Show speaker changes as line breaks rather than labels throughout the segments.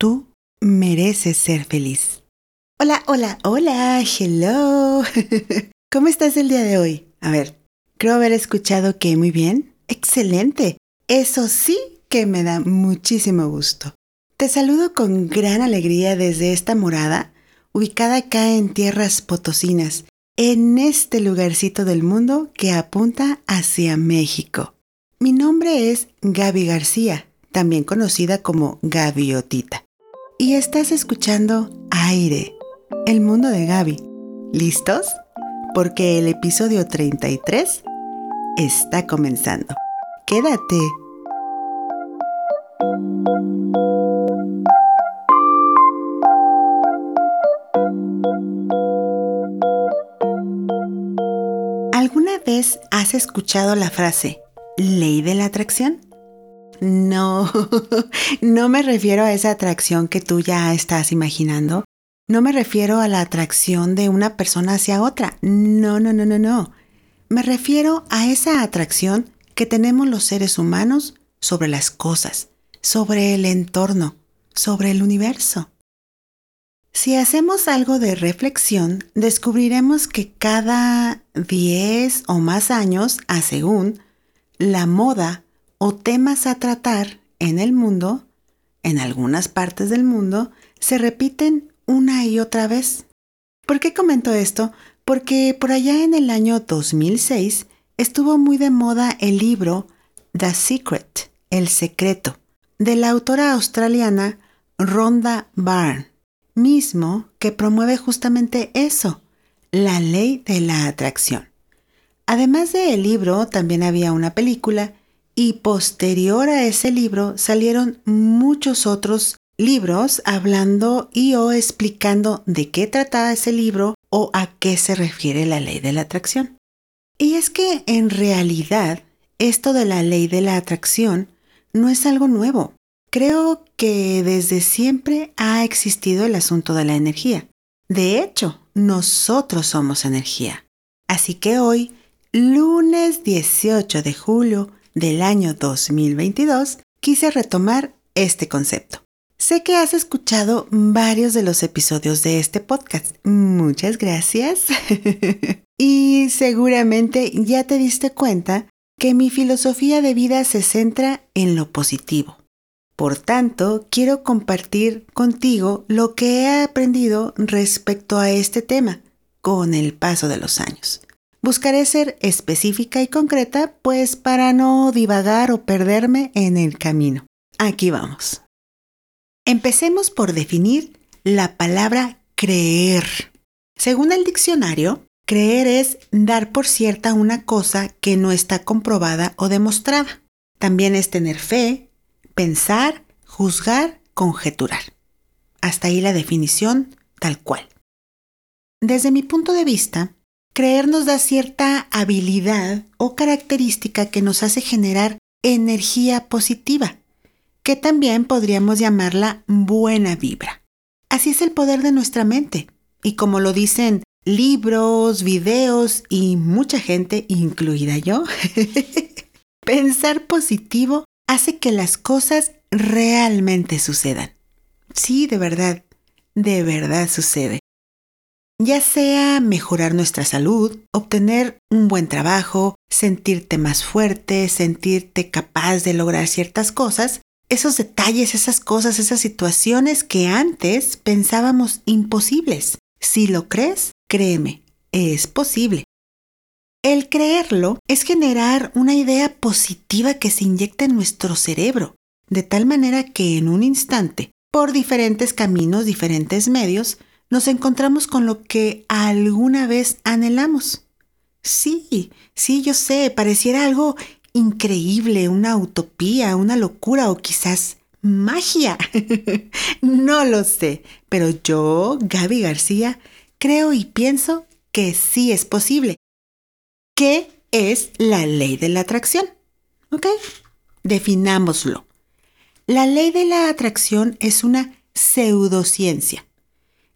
Tú mereces ser feliz. Hola, hola, hola, hello. ¿Cómo estás el día de hoy? A ver, creo haber escuchado que muy bien. Excelente. Eso sí que me da muchísimo gusto. Te saludo con gran alegría desde esta morada, ubicada acá en tierras potosinas, en este lugarcito del mundo que apunta hacia México. Mi nombre es Gaby García, también conocida como Gaviotita. Y estás escuchando Aire, el mundo de Gaby. ¿Listos? Porque el episodio 33 está comenzando. Quédate. ¿Alguna vez has escuchado la frase ley de la atracción? No, no me refiero a esa atracción que tú ya estás imaginando. No me refiero a la atracción de una persona hacia otra. No, no, no, no, no. Me refiero a esa atracción que tenemos los seres humanos sobre las cosas, sobre el entorno, sobre el universo. Si hacemos algo de reflexión, descubriremos que cada 10 o más años, a según, la moda o temas a tratar en el mundo, en algunas partes del mundo, se repiten una y otra vez. ¿Por qué comento esto? Porque por allá en el año 2006 estuvo muy de moda el libro The Secret, El Secreto, de la autora australiana Rhonda Byrne, mismo que promueve justamente eso, la ley de la atracción. Además del libro, también había una película y posterior a ese libro salieron muchos otros libros hablando y o explicando de qué trataba ese libro o a qué se refiere la ley de la atracción. Y es que en realidad esto de la ley de la atracción no es algo nuevo. Creo que desde siempre ha existido el asunto de la energía. De hecho, nosotros somos energía. Así que hoy, lunes 18 de julio del año 2022, quise retomar este concepto. Sé que has escuchado varios de los episodios de este podcast. Muchas gracias. y seguramente ya te diste cuenta que mi filosofía de vida se centra en lo positivo. Por tanto, quiero compartir contigo lo que he aprendido respecto a este tema con el paso de los años. Buscaré ser específica y concreta, pues para no divagar o perderme en el camino. Aquí vamos. Empecemos por definir la palabra creer. Según el diccionario, creer es dar por cierta una cosa que no está comprobada o demostrada. También es tener fe, pensar, juzgar, conjeturar. Hasta ahí la definición tal cual. Desde mi punto de vista, Creer nos da cierta habilidad o característica que nos hace generar energía positiva, que también podríamos llamarla buena vibra. Así es el poder de nuestra mente. Y como lo dicen libros, videos y mucha gente, incluida yo, pensar positivo hace que las cosas realmente sucedan. Sí, de verdad, de verdad sucede ya sea mejorar nuestra salud, obtener un buen trabajo, sentirte más fuerte, sentirte capaz de lograr ciertas cosas, esos detalles, esas cosas, esas situaciones que antes pensábamos imposibles. Si lo crees, créeme, es posible. El creerlo es generar una idea positiva que se inyecta en nuestro cerebro, de tal manera que en un instante, por diferentes caminos, diferentes medios, nos encontramos con lo que alguna vez anhelamos. Sí, sí, yo sé, pareciera algo increíble, una utopía, una locura o quizás magia. no lo sé, pero yo, Gaby García, creo y pienso que sí es posible. ¿Qué es la ley de la atracción? ¿Ok? Definámoslo. La ley de la atracción es una pseudociencia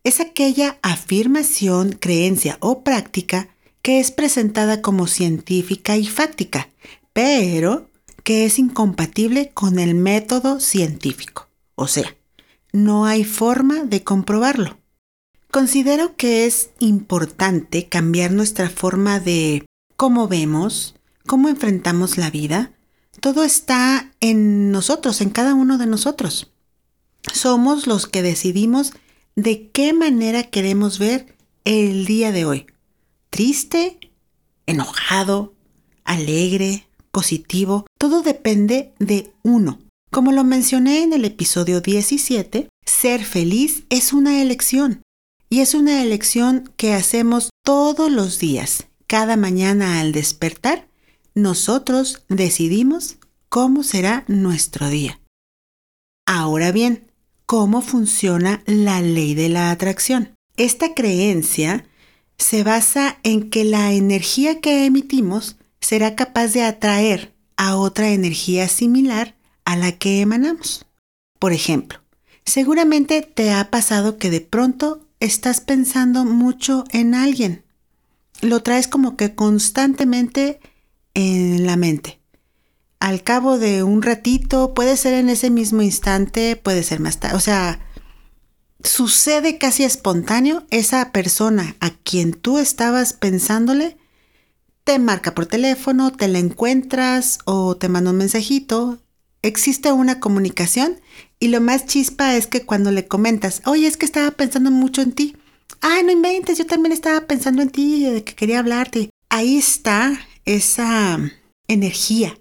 es aquella afirmación, creencia o práctica que es presentada como científica y fáctica, pero que es incompatible con el método científico. O sea, no hay forma de comprobarlo. Considero que es importante cambiar nuestra forma de cómo vemos, cómo enfrentamos la vida. Todo está en nosotros, en cada uno de nosotros. Somos los que decidimos de qué manera queremos ver el día de hoy. Triste, enojado, alegre, positivo, todo depende de uno. Como lo mencioné en el episodio 17, ser feliz es una elección. Y es una elección que hacemos todos los días. Cada mañana al despertar, nosotros decidimos cómo será nuestro día. Ahora bien, ¿cómo funciona la ley de la atracción? Esta creencia se basa en que la energía que emitimos será capaz de atraer a otra energía similar a la que emanamos. Por ejemplo, seguramente te ha pasado que de pronto estás pensando mucho en alguien. Lo traes como que constantemente en la mente. Al cabo de un ratito, puede ser en ese mismo instante, puede ser más tarde. O sea, sucede casi espontáneo. Esa persona a quien tú estabas pensándole te marca por teléfono, te la encuentras o te manda un mensajito. Existe una comunicación y lo más chispa es que cuando le comentas, oye, es que estaba pensando mucho en ti. Ah, no inventes, yo también estaba pensando en ti, de que quería hablarte. Ahí está esa energía.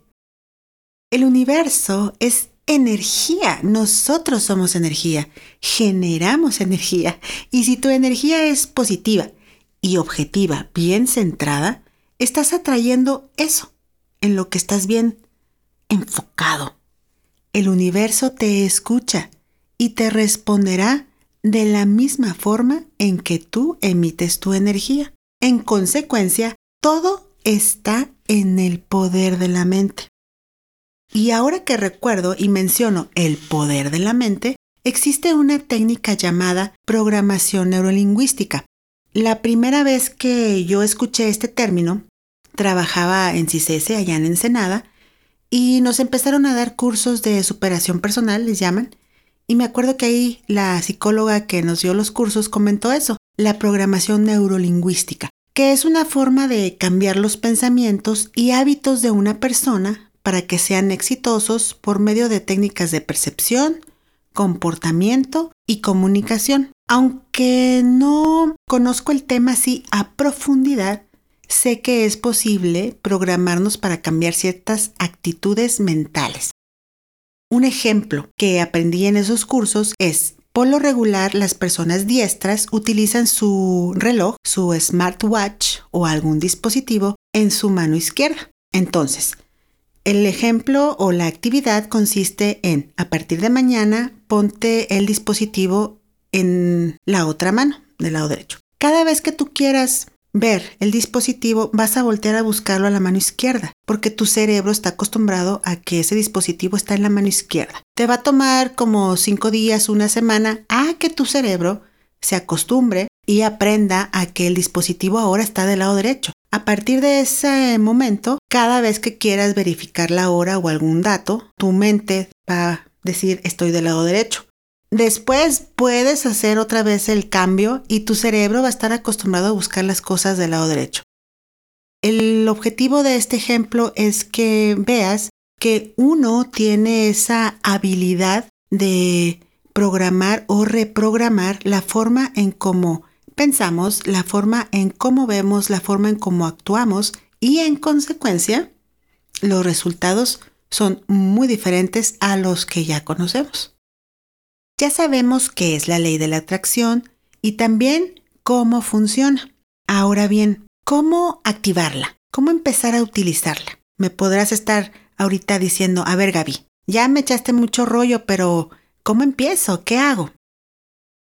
El universo es energía, nosotros somos energía, generamos energía. Y si tu energía es positiva y objetiva, bien centrada, estás atrayendo eso en lo que estás bien enfocado. El universo te escucha y te responderá de la misma forma en que tú emites tu energía. En consecuencia, todo está en el poder de la mente. Y ahora que recuerdo y menciono el poder de la mente, existe una técnica llamada programación neurolingüística. La primera vez que yo escuché este término trabajaba en CICESE allá en Ensenada y nos empezaron a dar cursos de superación personal, les llaman. Y me acuerdo que ahí la psicóloga que nos dio los cursos comentó eso, la programación neurolingüística, que es una forma de cambiar los pensamientos y hábitos de una persona para que sean exitosos por medio de técnicas de percepción, comportamiento y comunicación. Aunque no conozco el tema así a profundidad, sé que es posible programarnos para cambiar ciertas actitudes mentales. Un ejemplo que aprendí en esos cursos es, por lo regular las personas diestras utilizan su reloj, su smartwatch o algún dispositivo en su mano izquierda. Entonces, el ejemplo o la actividad consiste en, a partir de mañana, ponte el dispositivo en la otra mano, del lado derecho. Cada vez que tú quieras ver el dispositivo, vas a voltear a buscarlo a la mano izquierda, porque tu cerebro está acostumbrado a que ese dispositivo está en la mano izquierda. Te va a tomar como cinco días, una semana, a que tu cerebro se acostumbre y aprenda a que el dispositivo ahora está del lado derecho. A partir de ese momento, cada vez que quieras verificar la hora o algún dato, tu mente va a decir estoy del lado derecho. Después puedes hacer otra vez el cambio y tu cerebro va a estar acostumbrado a buscar las cosas del lado derecho. El objetivo de este ejemplo es que veas que uno tiene esa habilidad de programar o reprogramar la forma en cómo pensamos, la forma en cómo vemos, la forma en cómo actuamos y en consecuencia los resultados son muy diferentes a los que ya conocemos. Ya sabemos qué es la ley de la atracción y también cómo funciona. Ahora bien, ¿cómo activarla? ¿Cómo empezar a utilizarla? Me podrás estar ahorita diciendo, a ver Gaby, ya me echaste mucho rollo, pero ¿cómo empiezo? ¿Qué hago?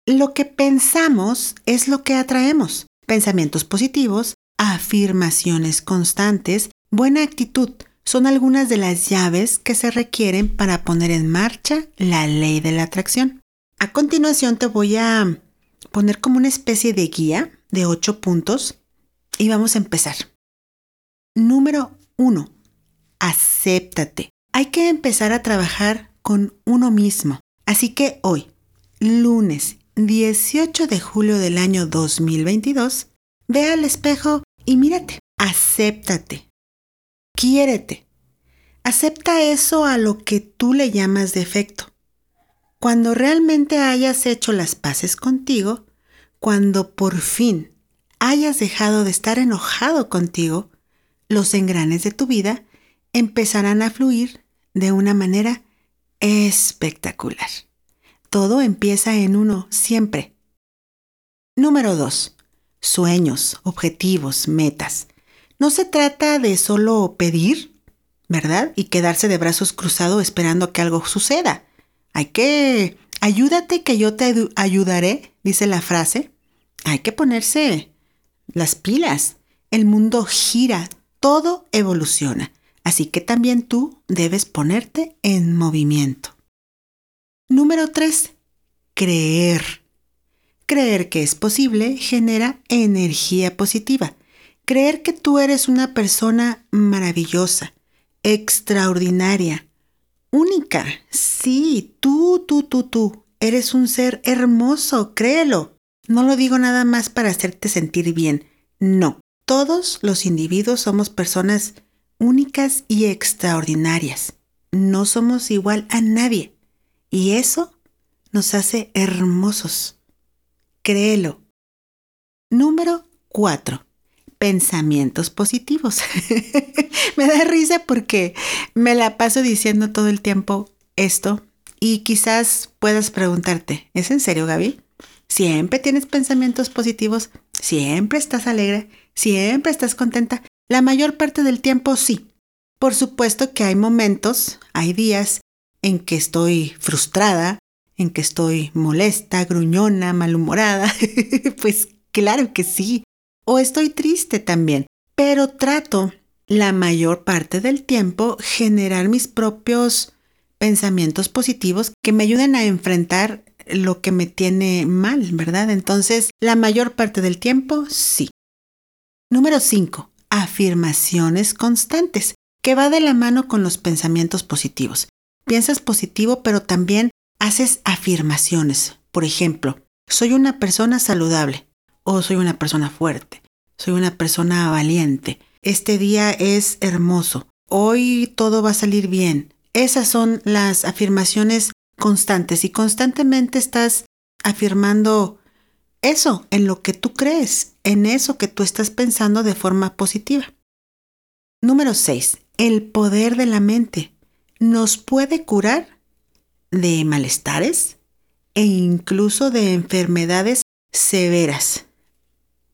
Lo que pensamos es lo que atraemos. Pensamientos positivos, afirmaciones constantes, buena actitud son algunas de las llaves que se requieren para poner en marcha la ley de la atracción. A continuación te voy a poner como una especie de guía de ocho puntos y vamos a empezar. Número uno, acéptate. Hay que empezar a trabajar con uno mismo. Así que hoy, lunes 18 de julio del año 2022, ve al espejo y mírate, acéptate, quiérete. Acepta eso a lo que tú le llamas defecto. Cuando realmente hayas hecho las paces contigo, cuando por fin hayas dejado de estar enojado contigo, los engranes de tu vida empezarán a fluir de una manera espectacular. Todo empieza en uno siempre. Número 2. Sueños, objetivos, metas. No se trata de solo pedir, ¿verdad? Y quedarse de brazos cruzados esperando que algo suceda. Hay que... Ayúdate que yo te ayudaré, dice la frase. Hay que ponerse las pilas. El mundo gira, todo evoluciona. Así que también tú debes ponerte en movimiento. Número 3. Creer. Creer que es posible genera energía positiva. Creer que tú eres una persona maravillosa, extraordinaria, única. Sí, tú, tú, tú, tú. Eres un ser hermoso, créelo. No lo digo nada más para hacerte sentir bien. No. Todos los individuos somos personas únicas y extraordinarias. No somos igual a nadie. Y eso nos hace hermosos. Créelo. Número 4. Pensamientos positivos. me da risa porque me la paso diciendo todo el tiempo esto y quizás puedas preguntarte, ¿es en serio Gaby? ¿Siempre tienes pensamientos positivos? ¿Siempre estás alegre? ¿Siempre estás contenta? La mayor parte del tiempo sí. Por supuesto que hay momentos, hay días en que estoy frustrada, en que estoy molesta, gruñona, malhumorada. pues claro que sí. O estoy triste también. Pero trato la mayor parte del tiempo generar mis propios pensamientos positivos que me ayuden a enfrentar lo que me tiene mal, ¿verdad? Entonces, la mayor parte del tiempo, sí. Número 5 afirmaciones constantes, que va de la mano con los pensamientos positivos. Piensas positivo, pero también haces afirmaciones. Por ejemplo, soy una persona saludable o soy una persona fuerte, soy una persona valiente, este día es hermoso, hoy todo va a salir bien. Esas son las afirmaciones constantes y constantemente estás afirmando eso en lo que tú crees, en eso que tú estás pensando de forma positiva. Número 6. El poder de la mente nos puede curar de malestares e incluso de enfermedades severas.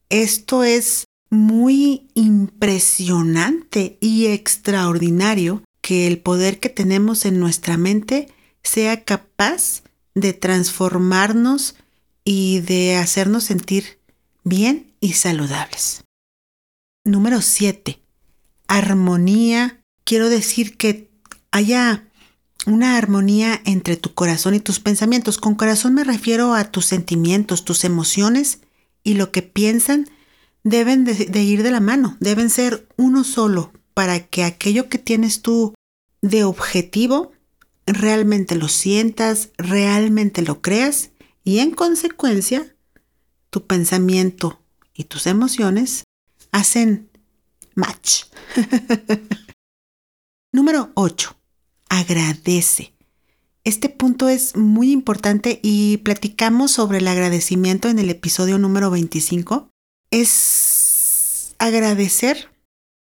Esto es muy impresionante y extraordinario que el poder que tenemos en nuestra mente sea capaz de transformarnos y de hacernos sentir bien y saludables. Número 7. Armonía. Quiero decir que haya una armonía entre tu corazón y tus pensamientos. Con corazón me refiero a tus sentimientos, tus emociones y lo que piensan deben de, ir de la mano, deben ser uno solo para que aquello que tienes tú de objetivo realmente lo sientas, realmente lo creas y en consecuencia tu pensamiento y tus emociones hacen match. Número 8. Agradece. Este punto es muy importante y platicamos sobre el agradecimiento en el episodio número 25. Es agradecer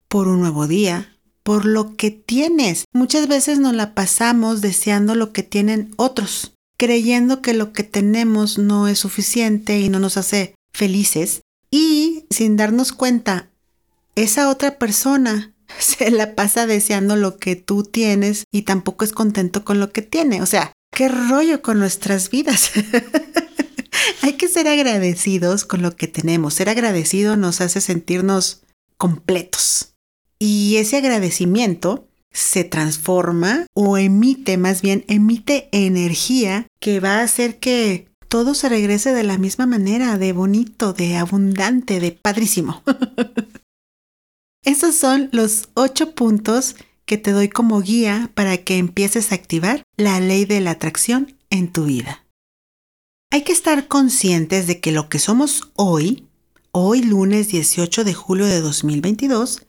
por un nuevo día, por lo que tienes. Muchas veces nos la pasamos deseando lo que tienen otros creyendo que lo que tenemos no es suficiente y no nos hace felices y sin darnos cuenta, esa otra persona se la pasa deseando lo que tú tienes y tampoco es contento con lo que tiene. O sea, qué rollo con nuestras vidas. Hay que ser agradecidos con lo que tenemos. Ser agradecido nos hace sentirnos completos. Y ese agradecimiento se transforma o emite, más bien emite energía que va a hacer que todo se regrese de la misma manera, de bonito, de abundante, de padrísimo. Esos son los ocho puntos que te doy como guía para que empieces a activar la ley de la atracción en tu vida. Hay que estar conscientes de que lo que somos hoy, hoy lunes 18 de julio de 2022,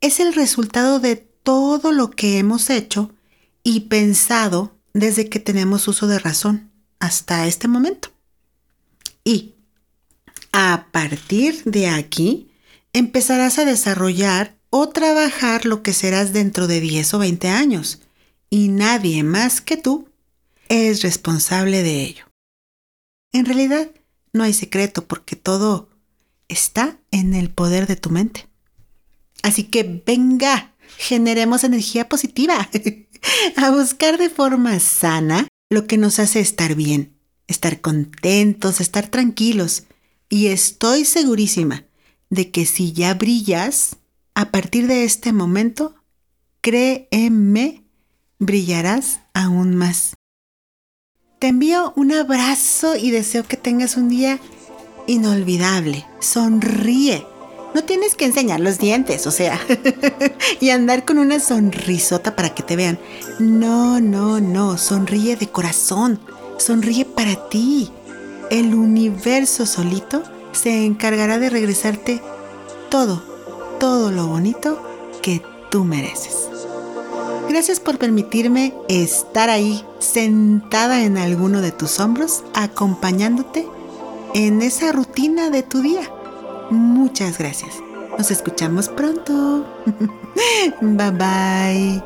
es el resultado de todo lo que hemos hecho y pensado desde que tenemos uso de razón hasta este momento. Y a partir de aquí, empezarás a desarrollar o trabajar lo que serás dentro de 10 o 20 años, y nadie más que tú es responsable de ello. En realidad, no hay secreto porque todo está en el poder de tu mente. Así que venga, generemos energía positiva, a buscar de forma sana lo que nos hace estar bien, estar contentos, estar tranquilos. Y estoy segurísima de que si ya brillas, a partir de este momento, créeme, brillarás aún más. Te envío un abrazo y deseo que tengas un día inolvidable. Sonríe. No tienes que enseñar los dientes, o sea, y andar con una sonrisota para que te vean. No, no, no, sonríe de corazón. Sonríe para ti. El universo solito se encargará de regresarte todo, todo lo bonito que tú mereces. Gracias por permitirme estar ahí sentada en alguno de tus hombros, acompañándote en esa rutina de tu día. Muchas gracias. Nos escuchamos pronto. bye bye.